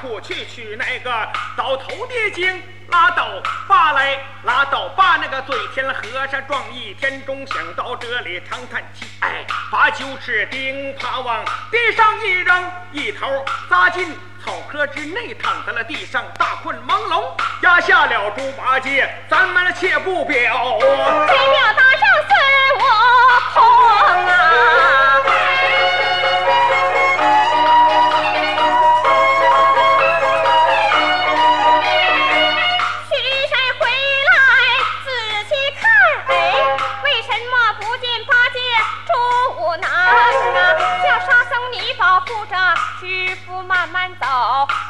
苦去取那个倒头的精？拉倒罢来，拉倒罢！那个嘴天和尚撞一天钟，想到这里长叹气，哎，把九齿钉耙往地上一扔，一头扎进草窠之内，躺在了地上，大困朦胧，压下了猪八戒，咱们切不表。这表大圣孙悟空师傅慢慢走，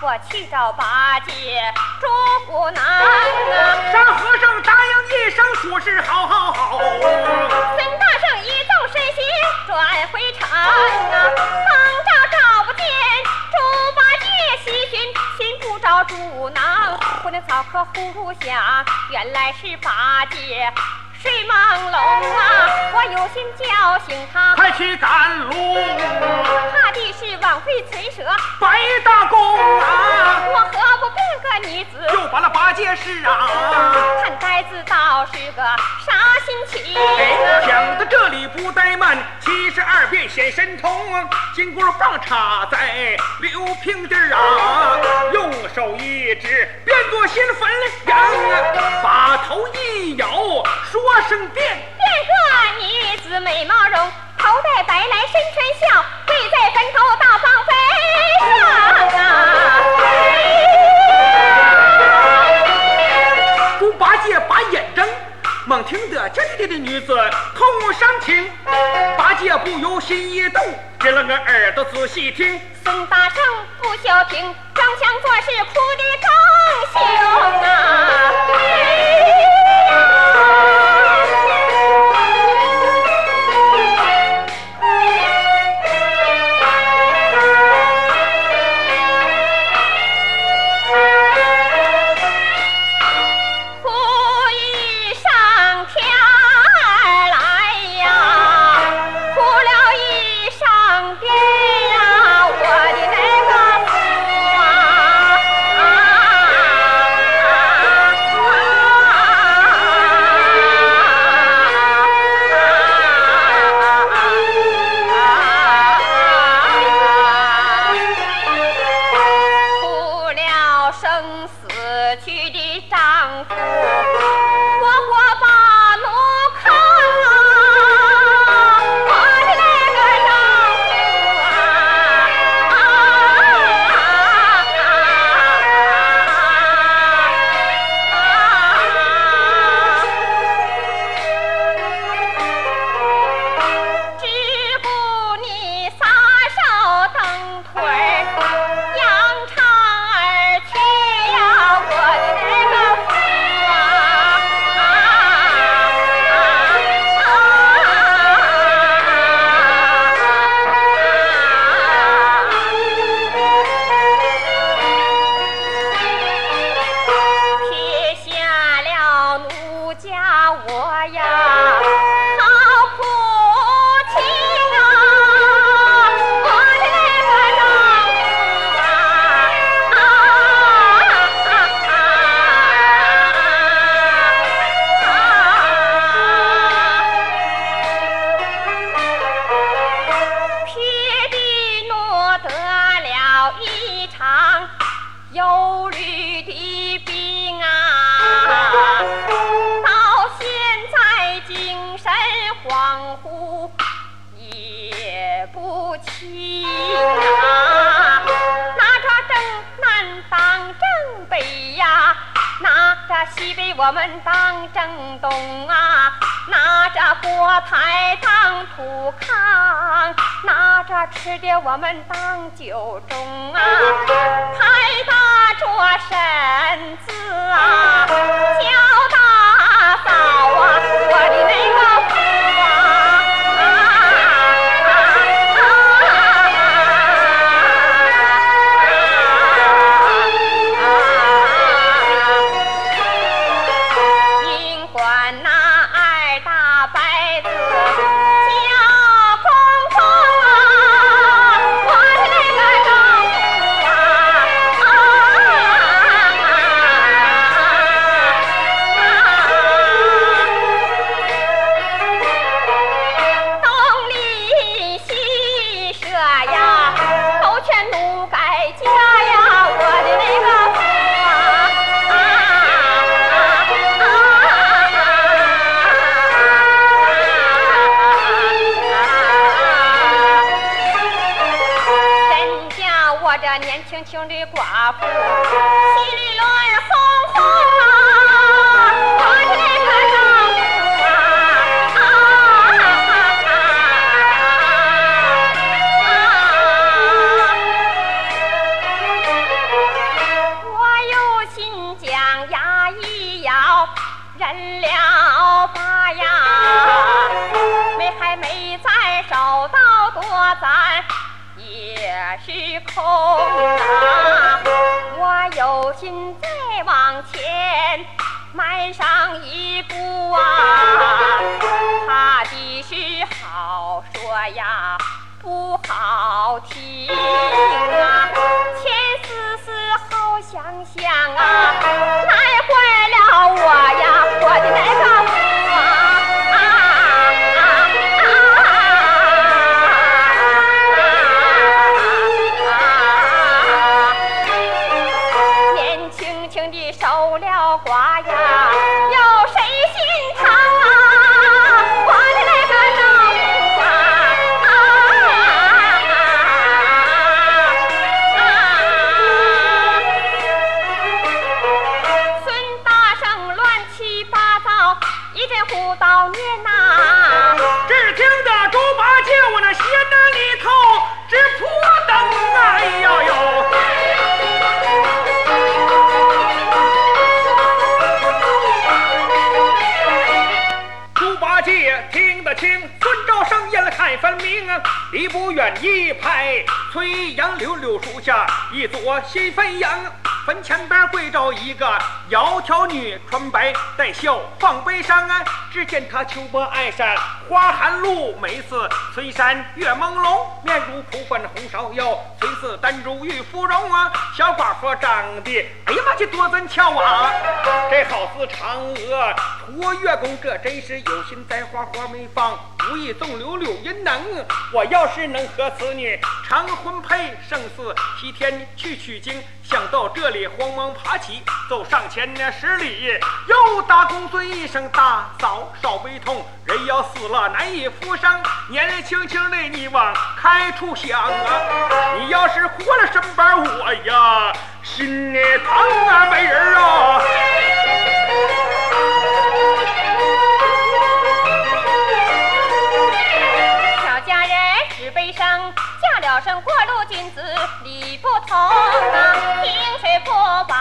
我去找八戒猪五郎啊！沙和尚答应一声，说是好好好。孙大圣一纵身形转回城啊，方丈找不见猪八戒，西寻寻不着猪囊，忽听草窠呼噜响，原来是八戒睡朦胧啊！我有心叫醒他，快去赶路，枉费唇舌，白大公啊！女子？又把那八戒是啊！看呆子倒是个啥心情哎，啊？讲到这里不怠慢，七十二变显神通，金箍棒插在刘平地儿啊，用手一指，变作新坟梁，把头一摇，说声变。变个女子美貌容，头戴白来身穿孝，跪在坟头大放飞上啊！猛听得这里的女子痛伤情，八戒不由心一动，支了个耳朵仔细听。孙大圣不消停，装腔作势哭得更凶啊！不清啊。拿着正南当正北呀，拿着西北我们当正东啊，拿着锅台当土炕，拿着吃的我们当酒盅啊，拍打着身年轻轻的寡也是空啊！我有心再往前迈上一步啊，怕的是好说呀不好听啊，新坟样。坟前边跪着一个窈窕女，穿白带孝放背上啊。只见她秋波爱扇花含露，眉似翠山月朦胧，面如蒲粉红芍药，虽似丹珠玉芙蓉啊。小寡妇长得，哎呀妈，这多俊俏啊！这好似嫦娥托月宫，这真是有心栽花花没放，无意纵流柳阴能。我要是能和此女长婚配，胜似西天去取经。想到这里，慌忙爬起，走上前呢十里，又大公尊一声大嫂少悲痛，人要死了难以复生，年龄轻轻的你往开处想啊，你要是活了身边我呀，心里疼啊，美人啊！只悲伤，嫁了身过路君子理不通啊！萍水不把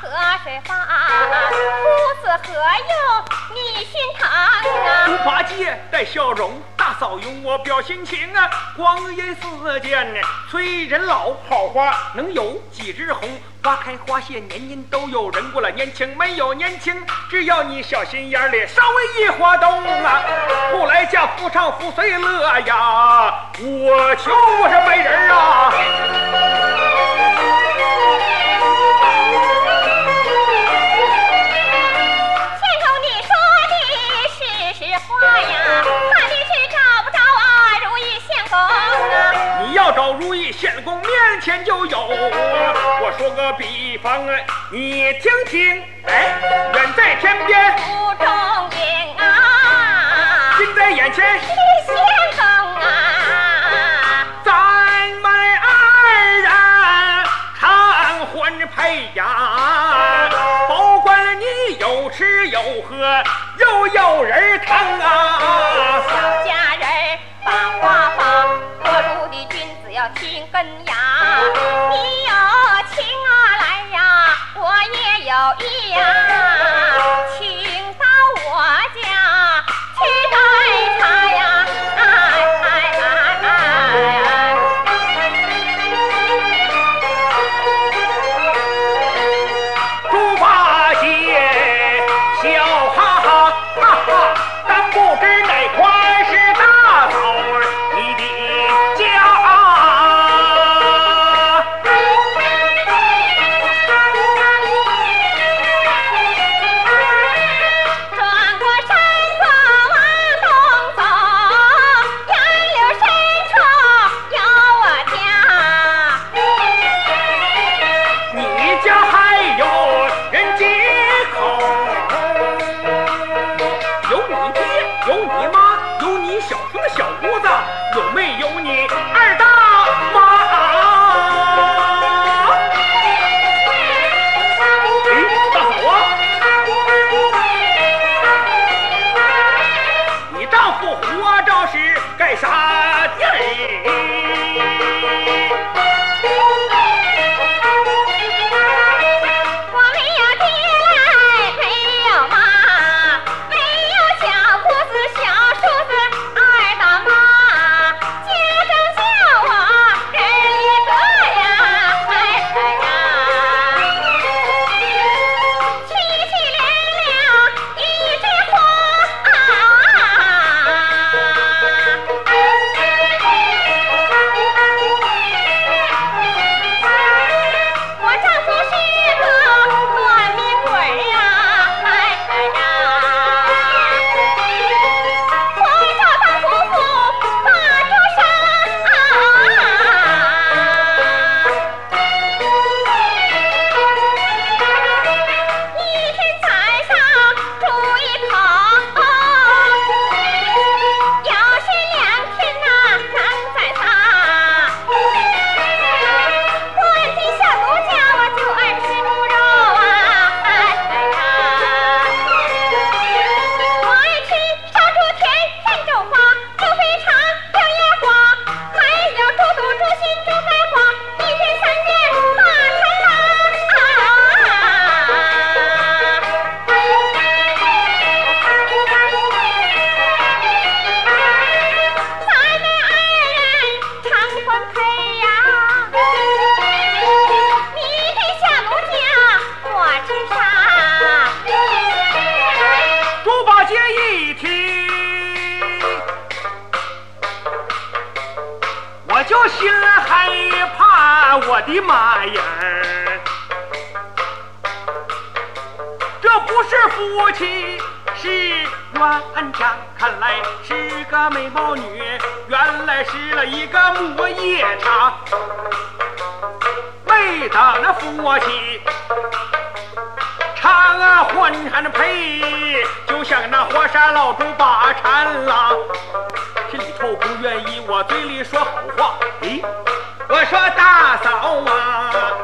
河水发，夫子何用你心疼啊？猪八戒带笑容，老用我表心情啊！光阴似箭，催人老，好花能有几枝红？花开花谢，年年都有人过了年轻没有年轻，只要你小心眼里稍微一活动啊，不来嫁夫唱妇随乐呀！我求我是美人啊！要找如意仙公，面前就有。我说个比方啊，你听听，哎，远在天边，不中影啊，近在眼前，是仙公啊，咱们二人成婚配呀，保管你有吃有喝，又有人疼啊。不是夫妻是冤家，看来是个美貌女，原来是了一个母夜叉。没等那夫妻唱啊混还的配，就像那火山老猪把馋狼，心里头不愿意，我嘴里说好话。咦，我说大嫂啊。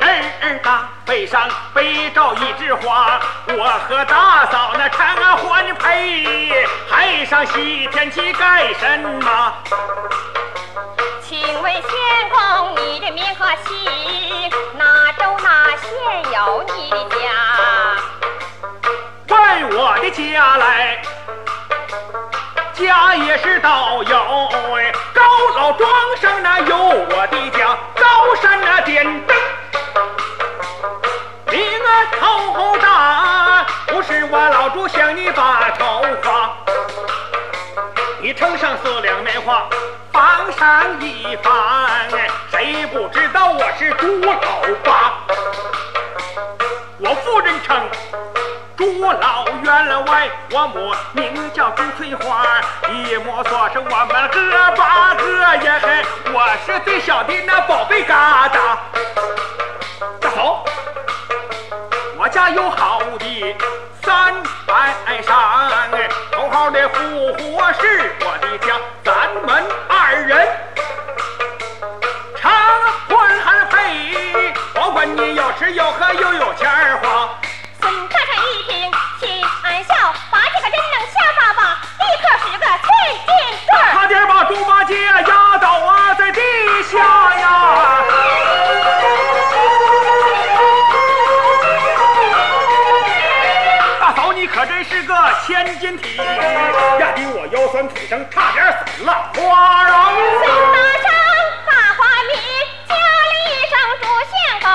儿儿大，背上背着一枝花。我和大嫂那常欢配，还上西天去干什么？请问仙公，你的名和姓？哪州哪县有你的家？我的家来，家也是道友哎，高老庄上那有我的家，高山那点灯，头大，不是我老朱向你把头发，你称上四两棉花，放上一番，谁不知道我是朱老八？我夫人称。朱老员外，我母名叫朱翠花，一摸说是我们哥八个也嘿，我是最小的那宝贝疙瘩。家有好的三百山，头号的富户是我的家，咱们二人成婚还配，保管你要吃要喝又有钱花。差点把猪八戒压倒啊在地下呀！是个千斤体，压得我腰酸腿疼，差点死了花荣。孙大圣大花名，叫了一声猪仙狗，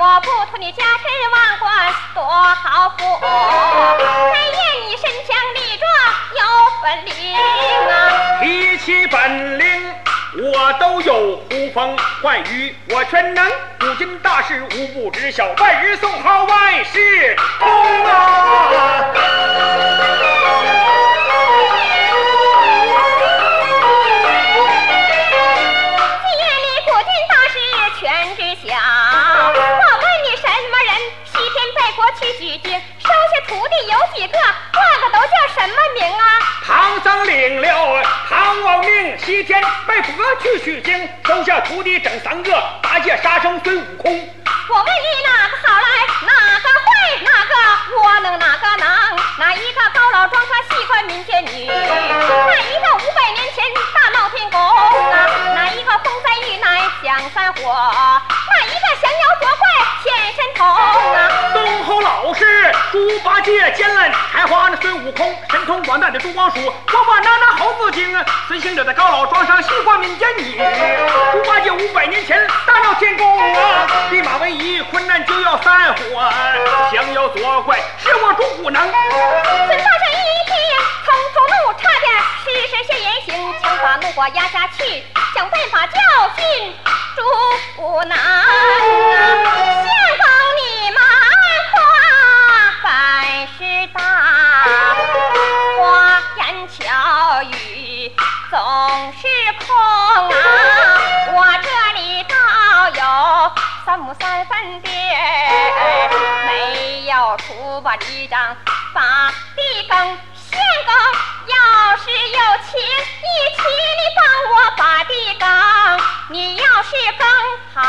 我不图你家世万贯多好富，但愿你身强力壮有本领啊！提起本领，我都有呼风唤雨，我全能。古今大事无不知晓，万人送号万事通啊！有几个？个个都叫什么名啊？唐僧领了唐王命，西天拜佛去取经，收下徒弟整三个，八戒、沙僧、孙悟空。我问你哪个好来，哪个坏，哪我能，哪个能？哪一个高老庄他喜欢民间女？哪一个五百年前大闹天宫啊？哪一个风灾遇难降山火？哪一个降妖捉怪显神通啊？东侯老师猪八戒见了开花的孙悟空，神通广大的猪光叔，我把那那猴子精啊，孙行者在高老庄上喜欢民间女。猪八戒五百年前大闹天宫啊，弼马温一困难就要散伙，降妖作怪是我猪不能。孙大圣一听，从主怒，差点实施些言形，强把怒火压下去，想办法教训猪不难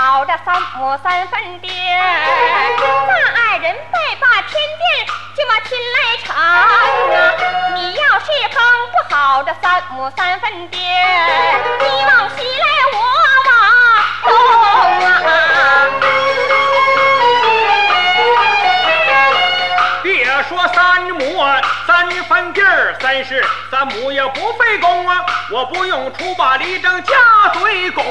好这三亩三分地儿，咱二人拜把天地就把亲来成啊！你要是耕不好这三亩三分地儿，你往西来，三分地儿，三十三亩也不费工啊！我不用出把犁杖加对工，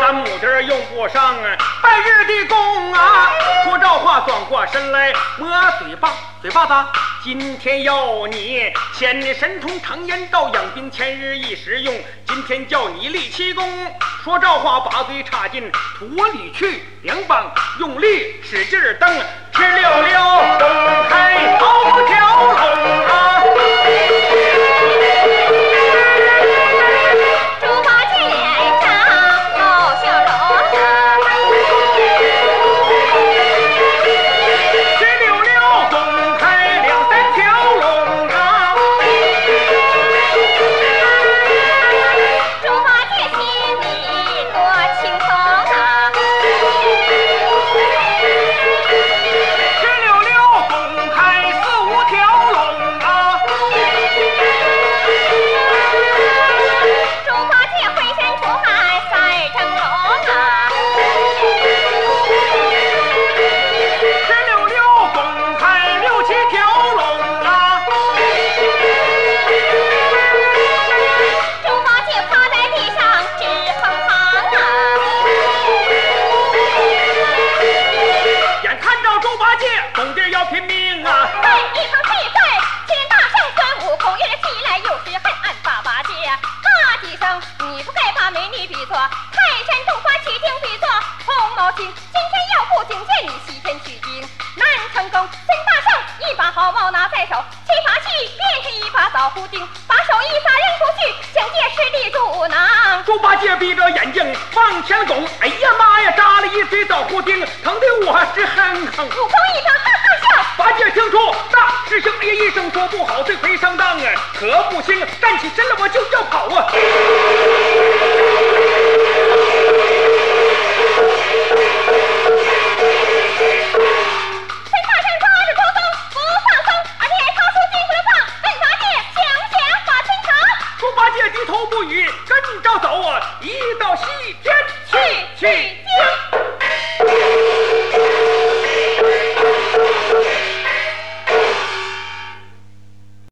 三亩地儿用不上半日的工啊！说这话转过身来摸嘴巴，嘴巴子。今天要你千里神通常言道，养兵千日一时用。今天叫你立奇功，说这话把嘴插进土里去，两膀用力使劲蹬，哧溜溜蹬开好条龙挠。猪八戒闭着眼睛往前拱，哎呀妈呀，扎了一嘴枣胡钉，疼得我直哼哼。悟空一声哈哈笑。八戒听出大师兄哎呀一声说不好，这回上当啊，可不行，站起身来我就要跑啊！